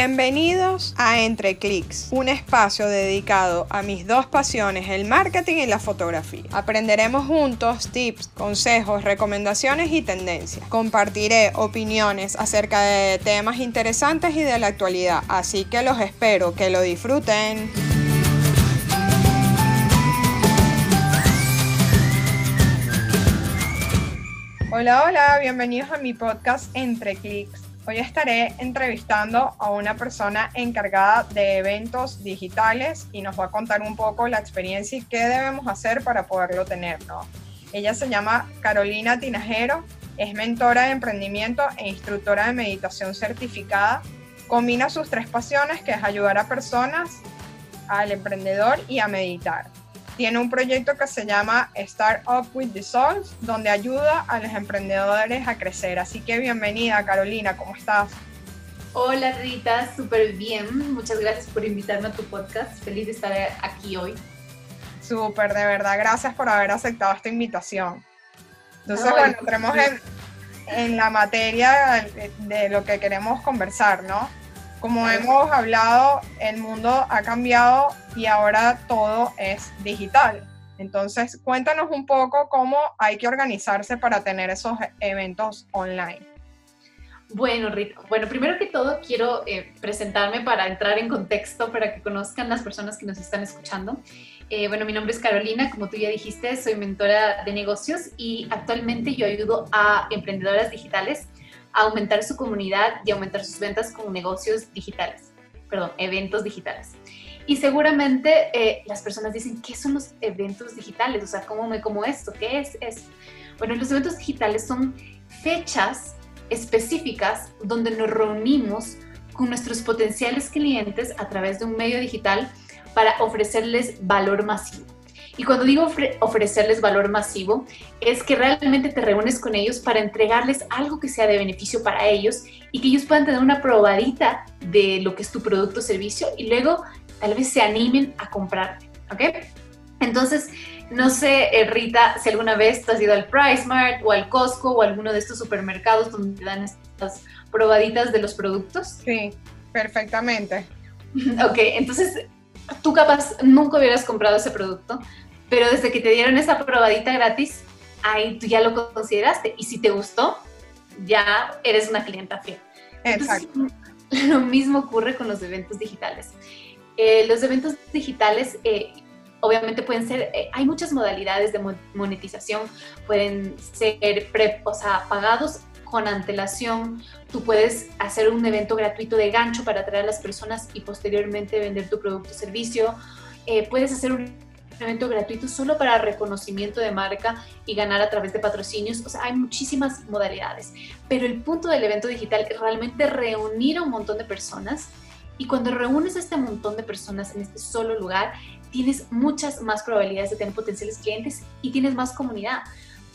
Bienvenidos a Entre Clics, un espacio dedicado a mis dos pasiones, el marketing y la fotografía. Aprenderemos juntos tips, consejos, recomendaciones y tendencias. Compartiré opiniones acerca de temas interesantes y de la actualidad, así que los espero que lo disfruten. Hola, hola, bienvenidos a mi podcast Entre Clics. Hoy estaré entrevistando a una persona encargada de eventos digitales y nos va a contar un poco la experiencia y qué debemos hacer para poderlo tener, ¿no? Ella se llama Carolina Tinajero, es mentora de emprendimiento e instructora de meditación certificada. Combina sus tres pasiones, que es ayudar a personas, al emprendedor y a meditar tiene un proyecto que se llama Start Up with the Souls, donde ayuda a los emprendedores a crecer. Así que bienvenida, Carolina, ¿cómo estás? Hola Rita, súper bien. Muchas gracias por invitarme a tu podcast. Feliz de estar aquí hoy. Súper, de verdad, gracias por haber aceptado esta invitación. Entonces, bueno, entremos en, en, la materia de lo que queremos conversar, ¿no? Como hemos hablado, el mundo ha cambiado y ahora todo es digital. Entonces, cuéntanos un poco cómo hay que organizarse para tener esos eventos online. Bueno, Rita, bueno, primero que todo quiero eh, presentarme para entrar en contexto, para que conozcan las personas que nos están escuchando. Eh, bueno, mi nombre es Carolina, como tú ya dijiste, soy mentora de negocios y actualmente yo ayudo a emprendedoras digitales aumentar su comunidad y aumentar sus ventas con negocios digitales, perdón, eventos digitales. Y seguramente eh, las personas dicen, ¿qué son los eventos digitales? O sea, ¿cómo me como esto? ¿Qué es eso? Bueno, los eventos digitales son fechas específicas donde nos reunimos con nuestros potenciales clientes a través de un medio digital para ofrecerles valor masivo. Y cuando digo ofrecerles valor masivo, es que realmente te reúnes con ellos para entregarles algo que sea de beneficio para ellos y que ellos puedan tener una probadita de lo que es tu producto o servicio y luego tal vez se animen a comprarte, ¿ok? Entonces, no sé, eh, Rita, si alguna vez tú has ido al Price Mart o al Costco o alguno de estos supermercados donde te dan estas probaditas de los productos. Sí, perfectamente. Ok, entonces tú capaz nunca hubieras comprado ese producto, pero desde que te dieron esa probadita gratis, ahí tú ya lo consideraste. Y si te gustó, ya eres una clienta fiel. Exacto. lo mismo ocurre con los eventos digitales. Eh, los eventos digitales eh, obviamente pueden ser, eh, hay muchas modalidades de monetización, pueden ser pre, o sea, pagados con antelación, tú puedes hacer un evento gratuito de gancho para atraer a las personas y posteriormente vender tu producto o servicio, puedes hacer un evento gratuito solo para reconocimiento de marca y ganar a través de patrocinios. O sea, hay muchísimas modalidades. Pero el punto del evento digital es realmente reunir a un montón de personas. Y cuando reúnes a este montón de personas en este solo lugar, tienes muchas más probabilidades de tener potenciales clientes y tienes más comunidad.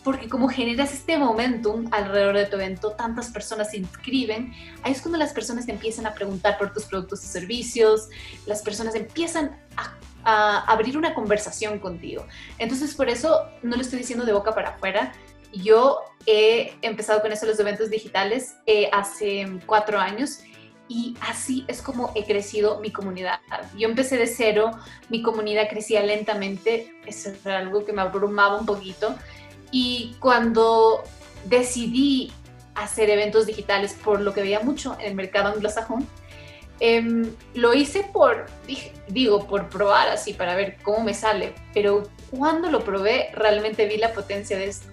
Porque como generas este momentum alrededor de tu evento, tantas personas se inscriben, ahí es cuando las personas te empiezan a preguntar por tus productos y servicios, las personas empiezan a a abrir una conversación contigo. Entonces, por eso no lo estoy diciendo de boca para afuera. Yo he empezado con eso los eventos digitales eh, hace cuatro años y así es como he crecido mi comunidad. Yo empecé de cero, mi comunidad crecía lentamente, eso era algo que me abrumaba un poquito. Y cuando decidí hacer eventos digitales por lo que veía mucho en el mercado anglosajón, Em, lo hice por, digo, por probar así, para ver cómo me sale, pero cuando lo probé realmente vi la potencia de esto.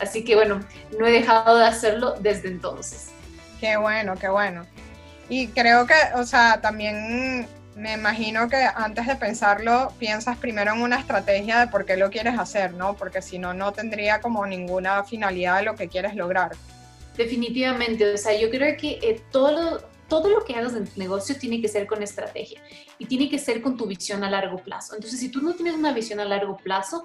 Así que bueno, no he dejado de hacerlo desde entonces. Qué bueno, qué bueno. Y creo que, o sea, también me imagino que antes de pensarlo, piensas primero en una estrategia de por qué lo quieres hacer, ¿no? Porque si no, no tendría como ninguna finalidad de lo que quieres lograr. Definitivamente, o sea, yo creo que eh, todo lo, todo lo que hagas en tu negocio tiene que ser con estrategia y tiene que ser con tu visión a largo plazo. Entonces, si tú no tienes una visión a largo plazo,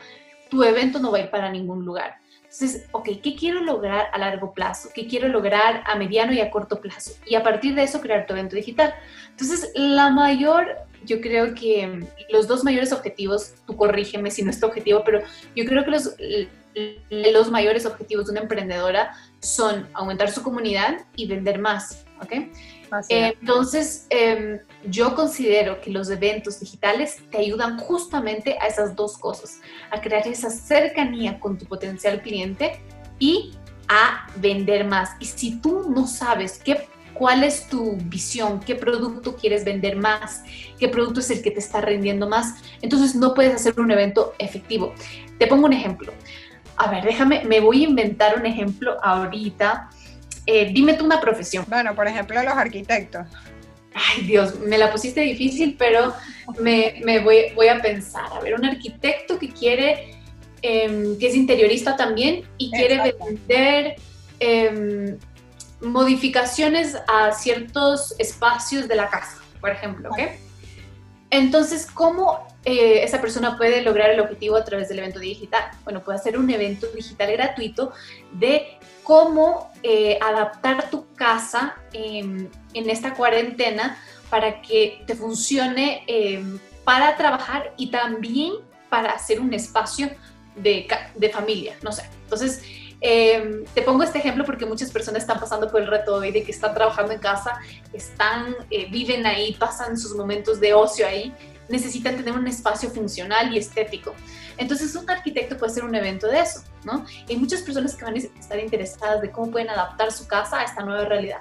tu evento no va a ir para ningún lugar. Entonces, ok, ¿qué quiero lograr a largo plazo? ¿Qué quiero lograr a mediano y a corto plazo? Y a partir de eso, crear tu evento digital. Entonces, la mayor, yo creo que los dos mayores objetivos, tú corrígeme si no es tu objetivo, pero yo creo que los, los mayores objetivos de una emprendedora son aumentar su comunidad y vender más, ¿ok? Entonces, em, yo considero que los eventos digitales te ayudan justamente a esas dos cosas, a crear esa cercanía con tu potencial cliente y a vender más. Y si tú no sabes qué, cuál es tu visión, qué producto quieres vender más, qué producto es el que te está rendiendo más, entonces no puedes hacer un evento efectivo. Te pongo un ejemplo. A ver, déjame, me voy a inventar un ejemplo ahorita. Eh, dime tú una profesión. Bueno, por ejemplo, los arquitectos. Ay, Dios, me la pusiste difícil, pero me, voy, a pensar. A ver, un arquitecto que quiere, em, que es interiorista también y quiere vender em, modificaciones a ciertos espacios de la casa, por ejemplo, ¿ok? Entonces, ¿cómo eh, esa persona puede lograr el objetivo a través del evento digital? Bueno, puede hacer un evento digital gratuito de cómo eh, adaptar tu casa en esta cuarentena para que te funcione em, para trabajar y también para hacer un espacio de, de familia, no sé. Entonces, Em, te pongo este ejemplo porque muchas personas están pasando por el reto hoy de que están trabajando en casa, están, eh, viven ahí, pasan sus momentos de ocio ahí, necesitan tener un espacio funcional y estético. Entonces, un arquitecto puede hacer un evento de eso, ¿no? hay muchas personas que van a estar interesadas de cómo pueden adaptar su casa a esta nueva realidad.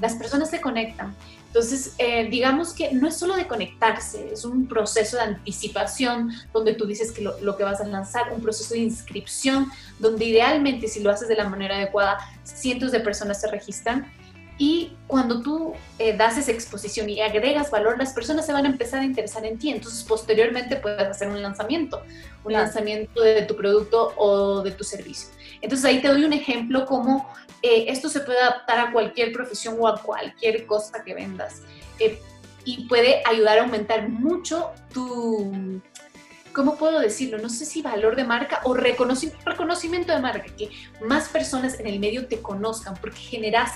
Las personas se conectan, entonces, eh, digamos que no es solo de conectarse, es un proceso de anticipación donde tú dices que lo, que vas a lanzar, un proceso de inscripción, donde idealmente si lo haces de la manera adecuada, cientos de personas se registran. Y cuando tú eh, das esa exposición y agregas valor, las personas se van a empezar a interesar en ti. Entonces, posteriormente puedes hacer un lanzamiento, un lanzamiento de tu producto o de tu servicio. Entonces, ahí te doy un ejemplo como eh, esto se puede adaptar a cualquier profesión o a cualquier cosa que vendas. Eh, y puede ayudar a aumentar mucho tu, ¿cómo puedo decirlo? No sé si valor de marca o reconocimiento de marca, que más personas en el medio te conozcan, porque generas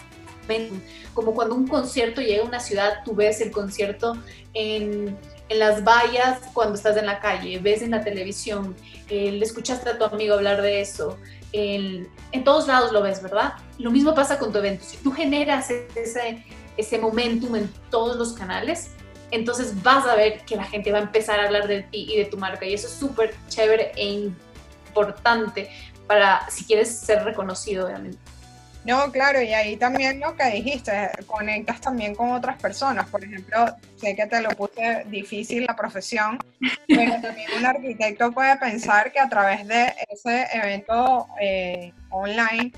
como cuando un concierto llega a una ciudad, tú ves el concierto en, en las vallas cuando estás en la calle, ves en la televisión, eh, le escuchaste a tu amigo hablar de eso, en todos lados lo ves, ¿verdad? Lo mismo pasa con tu evento. Si tú generas ese, ese momentum en todos los canales, entonces vas a ver que la gente va a empezar a hablar de ti y de tu marca. Y eso es súper chévere e importante para si quieres ser reconocido, obviamente. No, claro, y ahí también lo que dijiste, conectas también con otras personas. Por ejemplo, sé que te lo puse difícil la profesión, pero también un arquitecto puede pensar que a través de ese evento eh, online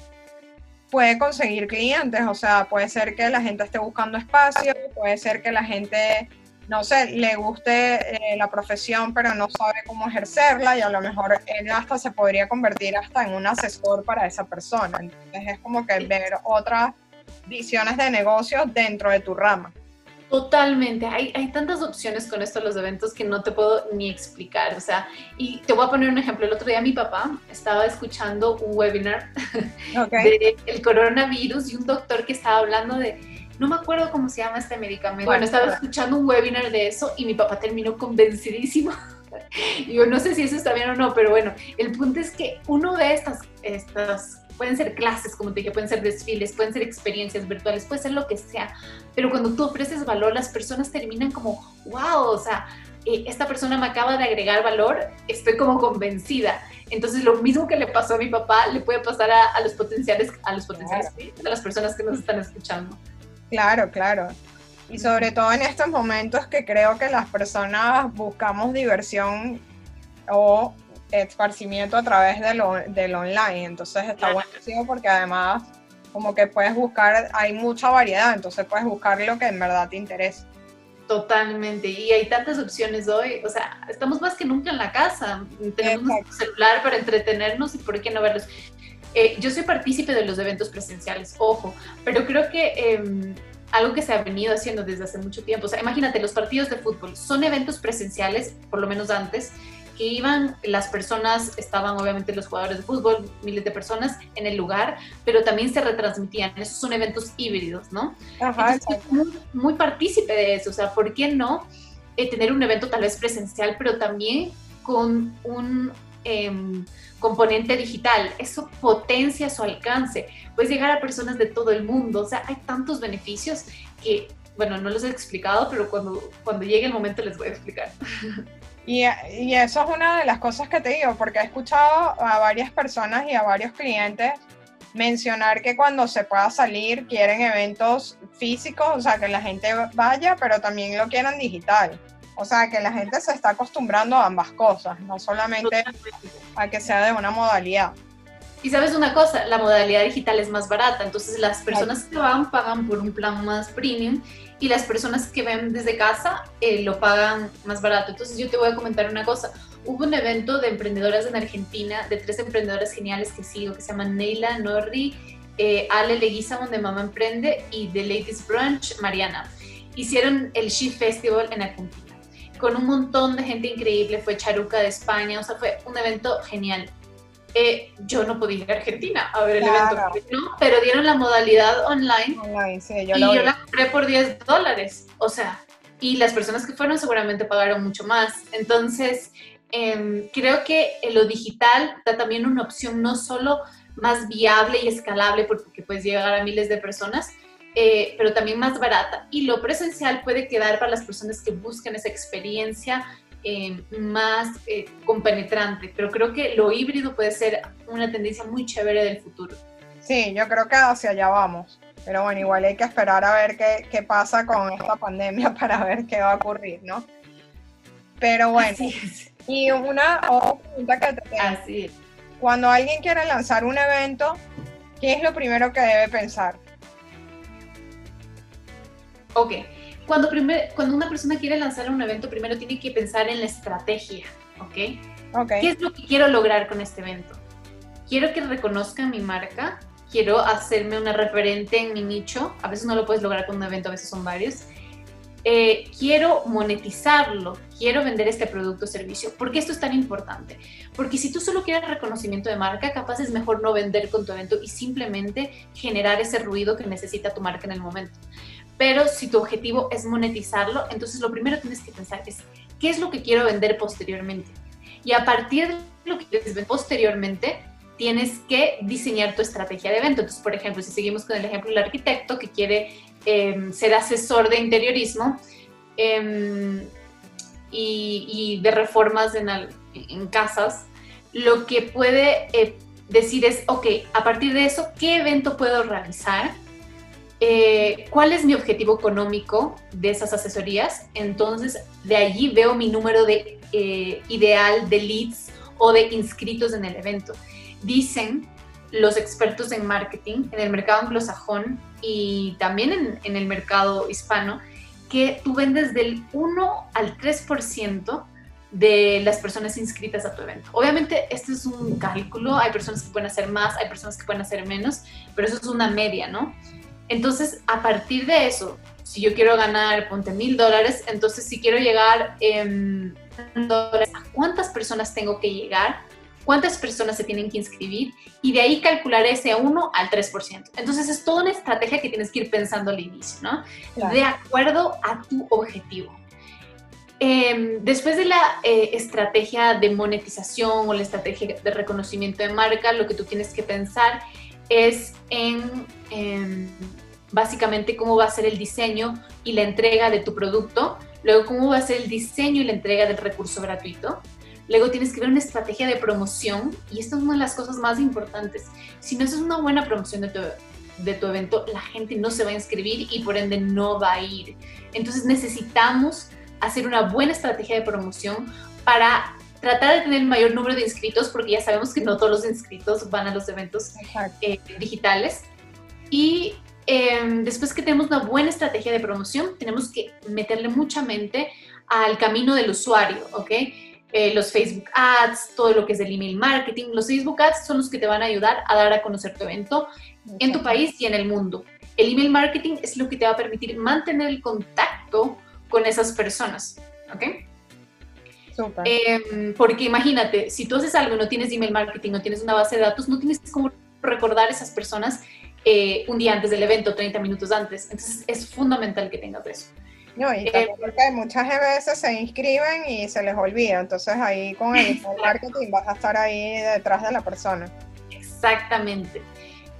puede conseguir clientes. O sea, puede ser que la gente esté buscando espacio, puede ser que la gente no sé, le guste eh, la profesión, pero no sabe cómo ejercerla y a lo mejor él hasta se podría convertir hasta en un asesor para esa persona. Entonces es como que ver otras visiones de negocios dentro de tu rama. Totalmente, hay, hay tantas opciones con esto los eventos que no te puedo ni explicar, o sea, y te voy a poner un ejemplo, el otro día mi papá estaba escuchando un webinar del el coronavirus y un doctor que estaba hablando de no me acuerdo cómo se llama este medicamento. Bueno, estaba escuchando un webinar de eso y mi papá terminó convencidísimo. y yo no sé si eso está bien o no, pero bueno, el punto es que uno de estas, estas pueden ser clases, como te dije, pueden ser desfiles, pueden ser experiencias virtuales, puede ser lo que sea, pero cuando tú ofreces valor, las personas terminan como, wow, o sea, eh, esta persona me acaba de agregar valor, estoy como convencida. Entonces, lo mismo que le pasó a mi papá, le puede pasar a, los potenciales, a los potenciales, a las personas que nos están escuchando. Claro, claro. Y sobre todo en estos momentos que creo que las personas buscamos diversión o esparcimiento a través de lo, del online. Entonces está buenísimo porque además como que puedes buscar, hay mucha variedad, entonces puedes buscar lo que en verdad te interesa. Totalmente, y hay tantas opciones hoy, o sea, estamos más que nunca en la casa, tenemos un celular para entretenernos y por qué no verlos. Eh, yo soy partícipe de los eventos presenciales, ojo, pero creo que em, algo que se ha venido haciendo desde hace mucho tiempo, o sea, imagínate, los partidos de fútbol son eventos presenciales, por lo menos antes, que iban, las personas, estaban obviamente los jugadores de fútbol, miles de personas en el lugar, pero también se retransmitían. Esos son eventos híbridos, ¿no? Ajá, muy, muy, partícipe de eso, o sea, ¿por qué no eh, tener un evento tal vez presencial, pero también con un em, componente digital, eso potencia su alcance. Puedes llegar a personas de todo el mundo, o sea, hay tantos beneficios que, bueno, no los he explicado, pero cuando, cuando llegue el momento les voy a explicar. Y, y, eso es una de las cosas que te digo, porque he escuchado a varias personas y a varios clientes mencionar que cuando se pueda salir quieren eventos físicos, o sea, que la gente vaya, pero también lo quieran digital. O sea, que la gente se está acostumbrando a ambas cosas, no solamente a que sea de una modalidad. Y sabes una cosa, la modalidad digital es más barata, entonces las personas que van pagan por un plan más premium y las personas que ven desde casa eh, lo pagan más barato. Entonces yo te voy a comentar una cosa, hubo un evento de emprendedoras en Argentina, de tres emprendedoras geniales que sigo, que se llaman Neila, Norri, eh, Ale Leguizamón de Mamá Emprende y de Ladies Brunch, Mariana. Hicieron el She Festival en Argentina con un montón de gente increíble, fue Charuca de España, o sea, fue un evento genial. Eh, yo no podía ir a Argentina a ver el evento, pero dieron la modalidad online, y yo la compré por 10 dólares, o sea, y las personas que fueron seguramente pagaron mucho más. Entonces, em, creo que lo digital da también una opción no solo más viable y escalable porque puedes llegar a miles de personas, eh, pero también más barata. Y lo presencial puede quedar para las personas que buscan esa experiencia eh, más eh, compenetrante, pero creo que lo híbrido puede ser una tendencia muy chévere del futuro. Sí, yo creo que hacia allá vamos. Pero bueno, igual hay que esperar a ver qué, qué pasa con esta pandemia para ver qué va a ocurrir, ¿no? Pero bueno, y una otra pregunta que te tengo. Así Cuando alguien quiere lanzar un evento, ¿qué es lo primero que debe pensar? Ok, cuando, cuando una persona quiere lanzar un evento, primero tiene que pensar en la estrategia, ¿ok? okay. ¿Qué es lo que quiero lograr con este evento? Quiero que reconozcan mi marca, quiero hacerme una referente en mi nicho, a veces no lo puedes lograr con un evento, a veces son varios. Eh, quiero monetizarlo, quiero vender este producto o servicio. ¿Por qué esto es tan importante? Porque si tú solo quieres reconocimiento de marca, capaz es mejor no vender con tu evento y simplemente generar ese ruido que necesita tu marca en el momento. Pero si tu objetivo es monetizarlo, entonces lo primero tienes que pensar es, ¿qué es lo que quiero vender posteriormente? Y a partir de lo que quieres vender posteriormente, tienes que diseñar tu estrategia de evento. Entonces, por ejemplo, si seguimos con el ejemplo del arquitecto que quiere em, ser asesor de interiorismo em, y, de reformas en, en, casas, lo que puede eh, decir es, ok, a partir de eso, ¿qué evento puedo realizar? Eh, cuál es mi objetivo económico de esas asesorías. Entonces, de allí veo mi número de eh, ideal de leads o de inscritos en el evento. Dicen los expertos en marketing en el mercado anglosajón y también en, el mercado hispano que tú vendes del 1 al 3% de las personas inscritas a tu evento. Obviamente, este es un cálculo, hay personas que pueden hacer más, hay personas que pueden hacer menos, pero eso es una media, ¿no? Entonces, a partir de eso, si yo quiero ganar, ponte mil dólares, entonces si quiero llegar en dólares, ¿a cuántas personas tengo que llegar? ¿Cuántas personas se tienen que inscribir? Y de ahí calcular ese 1 al 3%. Entonces es toda una estrategia que tienes que ir pensando al inicio, ¿no? De acuerdo a tu objetivo. Em, después de la eh, estrategia de monetización o la estrategia de reconocimiento de marca, lo que tú tienes que pensar es en básicamente cómo va a ser el diseño y la entrega de tu producto, luego cómo va a ser el diseño y la entrega del recurso gratuito. Luego tienes que ver una estrategia de promoción y esto es una de las cosas más importantes. Si no haces una buena promoción de tu, de tu evento, la gente no se va a inscribir y por ende no va a ir. Entonces necesitamos hacer una buena estrategia de promoción para tratar de tener el mayor número de inscritos, porque ya sabemos que no todos los inscritos van a los eventos eh, digitales. Y em, después que tenemos una buena estrategia de promoción, tenemos que meterle mucha mente al camino del usuario, ¿ok? Eh, los Facebook Ads, todo lo que es el email marketing. Los Facebook Ads son los que te van a ayudar a dar a conocer tu evento en tu país y en el mundo. El email marketing es lo que te va a permitir mantener el contacto con esas personas, ¿ok? Eh, porque imagínate, si tú haces algo no tienes email marketing, no tienes una base de datos, no tienes cómo recordar a esas personas eh, un día antes del evento, 30 minutos antes. Entonces es fundamental que tengas eso. No, y eh, porque muchas veces se inscriben y se les olvida, entonces ahí con el marketing vas a estar ahí detrás de la persona. Exactamente.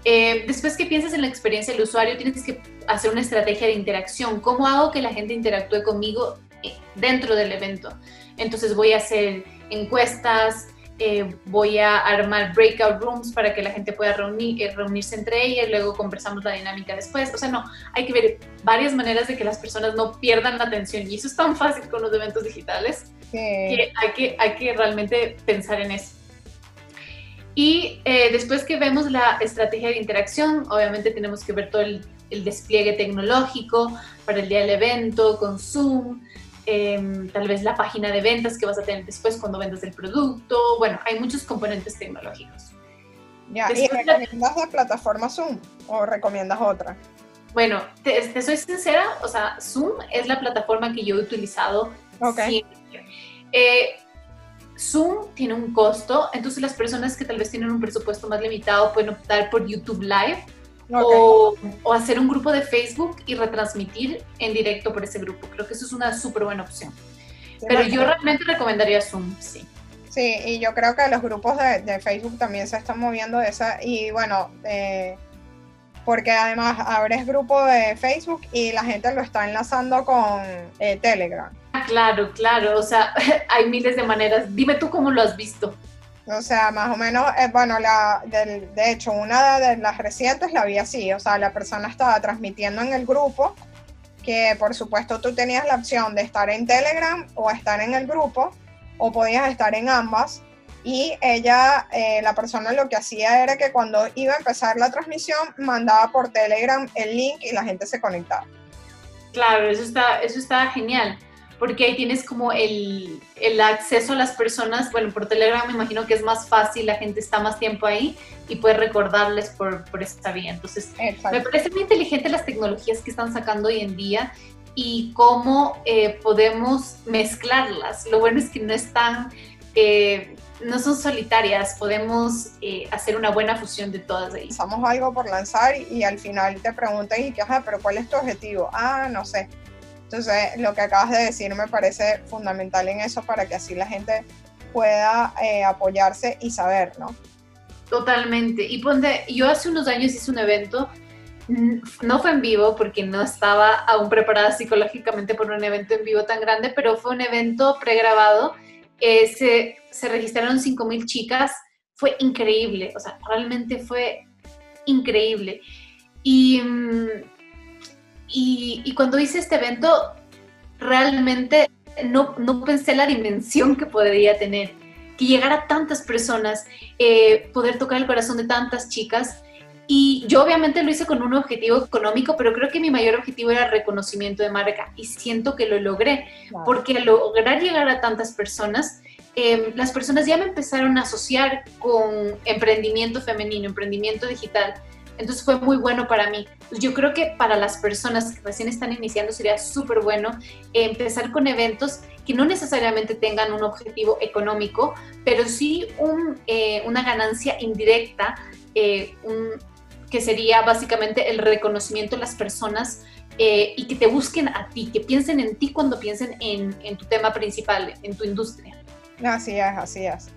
Eh, después que piensas en la experiencia del usuario, tienes que hacer una estrategia de interacción. ¿Cómo hago que la gente interactúe conmigo eh, dentro del evento? Entonces voy a hacer encuestas, eh, voy a armar breakout rooms para que la gente pueda reunir, reunirse entre ellas, luego conversamos la dinámica después. O sea, no, hay que ver varias maneras de que las personas no pierdan la atención y eso es tan fácil con los eventos digitales que, hay que hay que realmente pensar en eso. Y eh, después que vemos la estrategia de interacción, obviamente tenemos que ver todo el, despliegue tecnológico para el día del evento, con Zoom, em, tal vez la página de ventas que vas a tener después cuando vendas el producto. Bueno, hay muchos componentes tecnológicos. Ya, ¿Y recomiendas la plataforma Zoom o recomiendas otra? Bueno, te, soy sincera, o sea, Zoom es la plataforma que yo he utilizado okay. siempre. Eh, Zoom tiene un costo, entonces las personas que tal vez tienen un presupuesto más limitado pueden optar por YouTube Live o, hacer un grupo de Facebook y retransmitir en directo por ese grupo. Creo que eso es una súper buena opción. Pero yo realmente recomendaría Zoom, sí. Sí, y yo creo que los grupos de, Facebook también se están moviendo de esa, y bueno, eh, porque además abres grupo de Facebook y la gente lo está enlazando con eh, Telegram. Claro, claro, o sea, hay miles de maneras. Dime tú cómo lo has visto. O sea, más o menos, eh, bueno, de hecho, una de las recientes la vi así, o sea, la persona estaba transmitiendo en el grupo, que por supuesto tú tenías la opción de estar en Telegram o estar en el grupo, o podías estar en ambas, y ella, eh, la persona lo que hacía era que cuando iba a empezar la transmisión, mandaba por Telegram el link y la gente se conectaba. Claro, eso está, eso está genial porque ahí tienes como el, el, acceso a las personas, bueno, por Telegram me imagino que es más fácil, la gente está más tiempo ahí y puedes recordarles por, por esta vía. Entonces, me parece muy inteligente las tecnologías que están sacando hoy en día y cómo eh, podemos mezclarlas. Lo bueno es que no están, eh, no son solitarias, podemos eh, hacer una buena fusión de todas ellas. Lanzamos algo por lanzar y, al final te preguntan, ¿y qué? Ajá, pero ¿cuál es tu objetivo? Ah, no sé entonces, lo que acabas de decir me parece fundamental en eso para que así la gente pueda eh, apoyarse y saber, ¿no? Totalmente. Y ponte, yo hace unos años hice un evento, no fue en vivo porque no estaba aún preparada psicológicamente por un evento en vivo tan grande, pero fue un evento pregrabado. Eh, se, se registraron 5.000 chicas, fue increíble, o sea, realmente fue increíble. Y y, cuando hice este evento, realmente no, no, pensé la dimensión que podría tener, que llegara a tantas personas, eh, poder tocar el corazón de tantas chicas. Y yo obviamente lo hice con un objetivo económico, pero creo que mi mayor objetivo era reconocimiento de marca y siento que lo logré, porque al lograr llegar a tantas personas, em, las personas ya me empezaron a asociar con emprendimiento femenino, emprendimiento digital. Entonces fue muy bueno para mí. Yo creo que para las personas que recién están iniciando sería súper bueno empezar con eventos que no necesariamente tengan un objetivo económico, pero sí eh, una ganancia indirecta, eh, que sería básicamente el reconocimiento de las personas eh, y que te busquen a ti, que piensen en ti cuando piensen en, en tu tema principal, en tu industria. Así es, así es.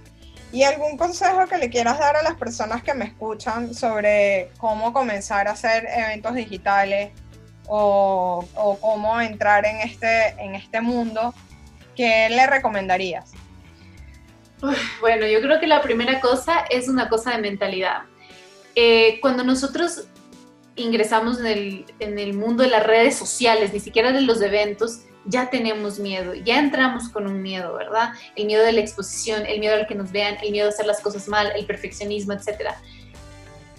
¿Y algún consejo que le quieras dar a las personas que me escuchan sobre cómo comenzar a hacer eventos digitales o, cómo entrar en este, en este mundo? ¿Qué le recomendarías? Bueno, yo creo que la primera cosa es una cosa de mentalidad. Eh, cuando nosotros ingresamos en el, en el mundo de las redes sociales, ni siquiera de los eventos, ya tenemos miedo, ya entramos con un miedo, ¿verdad? El miedo de la exposición, el miedo al que nos vean, el miedo a hacer las cosas mal, el perfeccionismo, etc.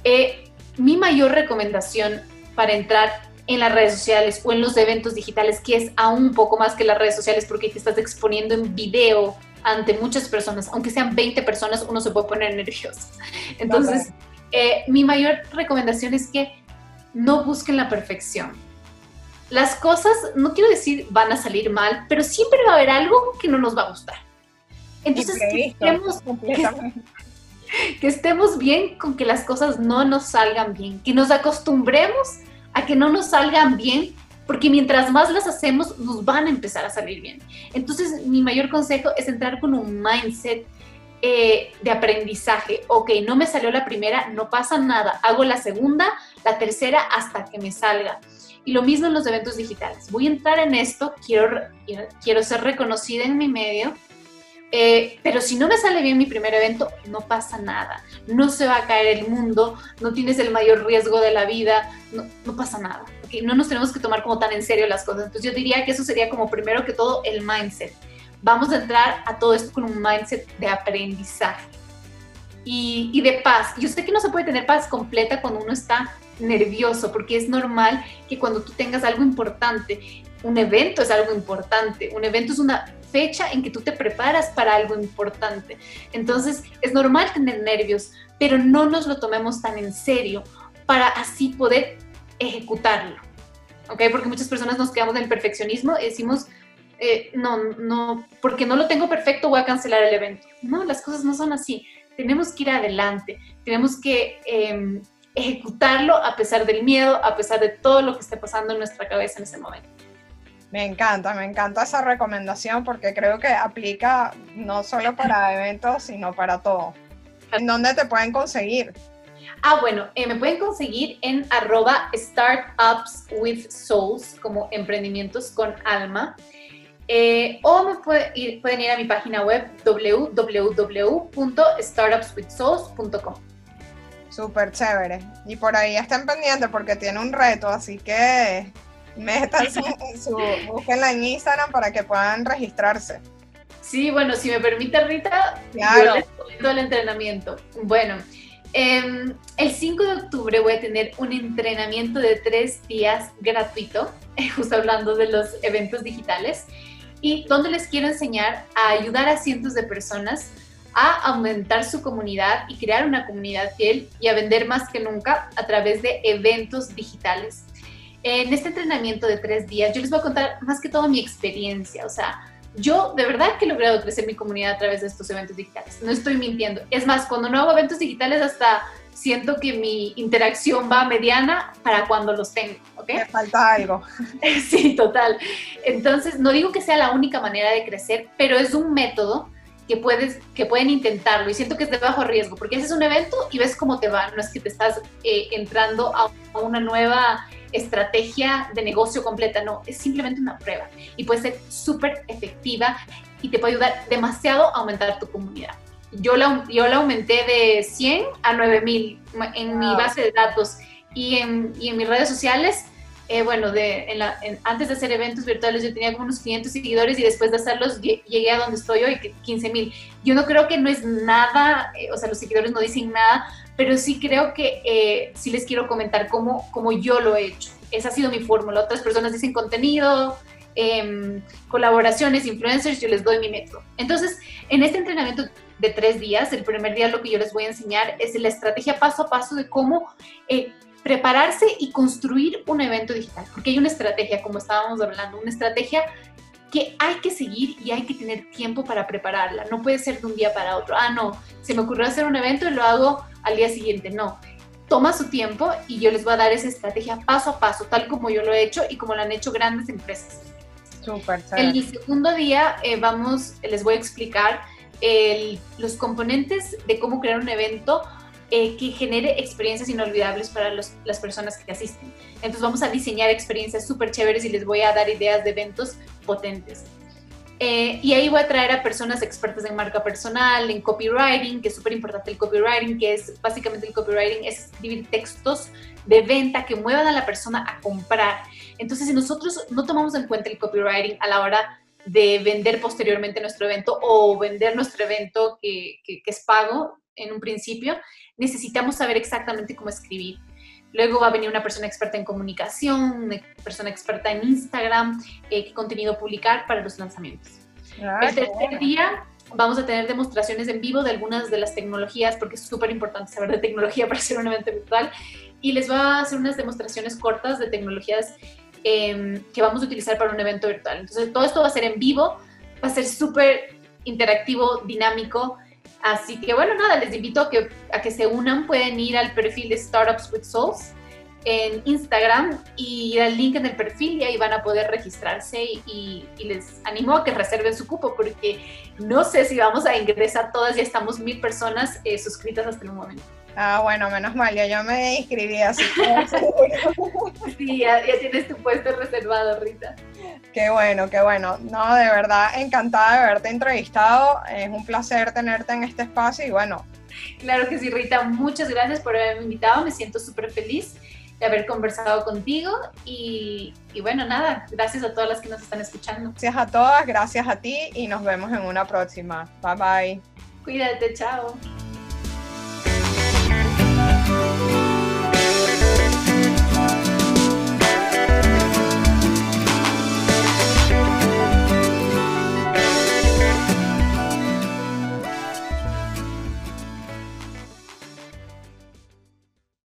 Eh, mi mayor recomendación para entrar en las redes sociales o en los eventos digitales, que es aún un poco más que las redes sociales porque te estás exponiendo en video ante muchas personas, aunque sean 20 personas, uno se puede poner nervioso. Entonces, eh, mi mayor recomendación es que no busquen la perfección las cosas, no quiero decir van a salir mal, pero siempre va a haber algo que no nos va a gustar. Entonces, que estemos, bien con que las cosas no nos salgan bien, que nos acostumbremos a que no nos salgan bien porque mientras más las hacemos, nos van a empezar a salir bien. Entonces, mi mayor consejo es entrar con un mindset eh, de aprendizaje. Ok, no me salió la primera, no pasa nada. Hago la segunda, la tercera hasta que me salga. Y lo mismo en los eventos digitales. Voy a entrar en esto, quiero, quiero ser reconocida en mi medio, eh, pero si no me sale bien mi primer evento, no pasa nada. No se va a caer el mundo, no tienes el mayor riesgo de la vida, no, no pasa nada. No nos tenemos que tomar como tan en serio las cosas. Entonces yo diría que eso sería como primero que todo el mindset vamos a entrar a todo esto con un mindset de aprendizaje y, de paz. Yo sé que no se puede tener paz completa cuando uno está nervioso, porque es normal que cuando tú tengas algo importante, un evento es algo importante, un evento es una fecha en que tú te preparas para algo importante. Entonces es normal tener nervios, pero no nos lo tomemos tan en serio para así poder ejecutarlo. ¿Ok? Porque muchas personas nos quedamos en el perfeccionismo y decimos, eh, no, no, porque no lo tengo perfecto voy a cancelar el evento. No, las cosas no son así. Tenemos que ir adelante, tenemos que em, ejecutarlo a pesar del miedo, a pesar de todo lo que esté pasando en nuestra cabeza en ese momento. Me encanta, me encanta esa recomendación porque creo que aplica no solo para eventos, sino para todo. ¿En dónde te pueden conseguir? Ah, bueno, eh, me pueden conseguir en arroba startups with souls, como emprendimientos con alma. Eh, o me pueden ir a mi página web www.startupswithsauce.com. Súper chévere. Y por ahí estén pendientes porque tiene un reto, así que métanse en su, búsquenla en Instagram para que puedan registrarse. Sí, bueno, si me permite Rita, yo les comento el entrenamiento. Bueno, em, el 5 de octubre voy a tener un entrenamiento de tres días gratuito, justo hablando de los eventos digitales y donde les quiero enseñar a ayudar a cientos de personas a aumentar su comunidad y crear una comunidad fiel y a vender más que nunca a través de eventos digitales. En este entrenamiento de tres días yo les voy a contar más que todo mi experiencia, o sea, yo de verdad que he logrado crecer mi comunidad a través de estos eventos digitales, no estoy mintiendo. Es más, cuando no hago eventos digitales hasta siento que mi interacción va mediana para cuando los tengo, ¿ok? Me falta algo. sí, total. Entonces, no digo que sea la única manera de crecer, pero es un método que, puedes, que pueden intentarlo y siento que es de bajo riesgo, porque haces un evento y ves cómo te va, no es que te estás eh, entrando a una nueva estrategia de negocio completa, no, es simplemente una prueba y puede ser súper efectiva y te puede ayudar demasiado a aumentar tu comunidad yo la, yo la aumenté de 100 a 9000 en mi base de datos y en, y en mis redes sociales. Eh, bueno, de, antes de hacer eventos virtuales yo tenía como unos 500 seguidores y después de hacerlos llegué a donde estoy hoy, 15 mil. Yo no creo que no es nada, eh, o sea, los seguidores no dicen nada, pero sí creo que eh, sí les quiero comentar cómo, cómo yo lo he hecho. Esa ha sido mi fórmula. Otras personas dicen contenido, em, colaboraciones, influencers, yo les doy mi método. Entonces, en este entrenamiento de tres días. El primer día lo que yo les voy a enseñar es la estrategia paso a paso de cómo eh, prepararse y construir un evento digital. Porque hay una estrategia, como estábamos hablando, una estrategia que hay que seguir y hay que tener tiempo para prepararla. No puede ser de un día para otro. Ah, no, se me ocurrió hacer un evento y lo hago al día siguiente. No, toma su tiempo y yo les voy a dar esa estrategia paso a paso, tal como yo lo he hecho y como lo han hecho grandes empresas. Súper. El segundo día eh, vamos, les voy a explicar los componentes de cómo crear un evento eh, que genere experiencias inolvidables para las personas que asisten. Entonces vamos a diseñar experiencias súper chéveres y les voy a dar ideas de eventos potentes. Eh, y ahí voy a traer a personas expertas en marca personal, en copywriting, que es súper importante el copywriting, que es básicamente el copywriting, es escribir textos de venta que muevan a la persona a comprar. Entonces, si nosotros no tomamos en cuenta el copywriting a la hora de vender posteriormente nuestro evento o vender nuestro evento que, es pago en un principio, necesitamos saber exactamente cómo escribir. Luego va a venir una persona experta en comunicación, una persona experta en Instagram, eh, qué contenido publicar para los lanzamientos. Ah, el tercer día vamos a tener demostraciones en vivo de algunas de las tecnologías, porque es súper importante saber de tecnología para hacer un evento virtual. Y les va a hacer unas demostraciones cortas de tecnologías Em, que vamos a utilizar para un evento virtual. Entonces, todo esto va a ser en vivo, va a ser súper interactivo, dinámico. Así que, bueno, nada, les invito a que, a que se unan. Pueden ir al perfil de Startups with Souls en Instagram y el link en el perfil y ahí van a poder registrarse y, les animo a que reserven su cupo porque no sé si vamos a ingresar todas, ya estamos mil personas eh, suscritas hasta el momento. Ah, bueno, menos mal, ya yo me inscribí así. sí, ya, ya, tienes tu puesto reservado, Rita. Qué bueno, qué bueno. No, de verdad, encantada de haberte entrevistado. Es un placer tenerte en este espacio y bueno. Claro que sí, Rita. Muchas gracias por haberme invitado. Me siento súper feliz de haber conversado contigo y, y, bueno, nada, gracias a todas las que nos están escuchando. Gracias a todas, gracias a ti y nos vemos en una próxima. Bye bye. Cuídate, chao.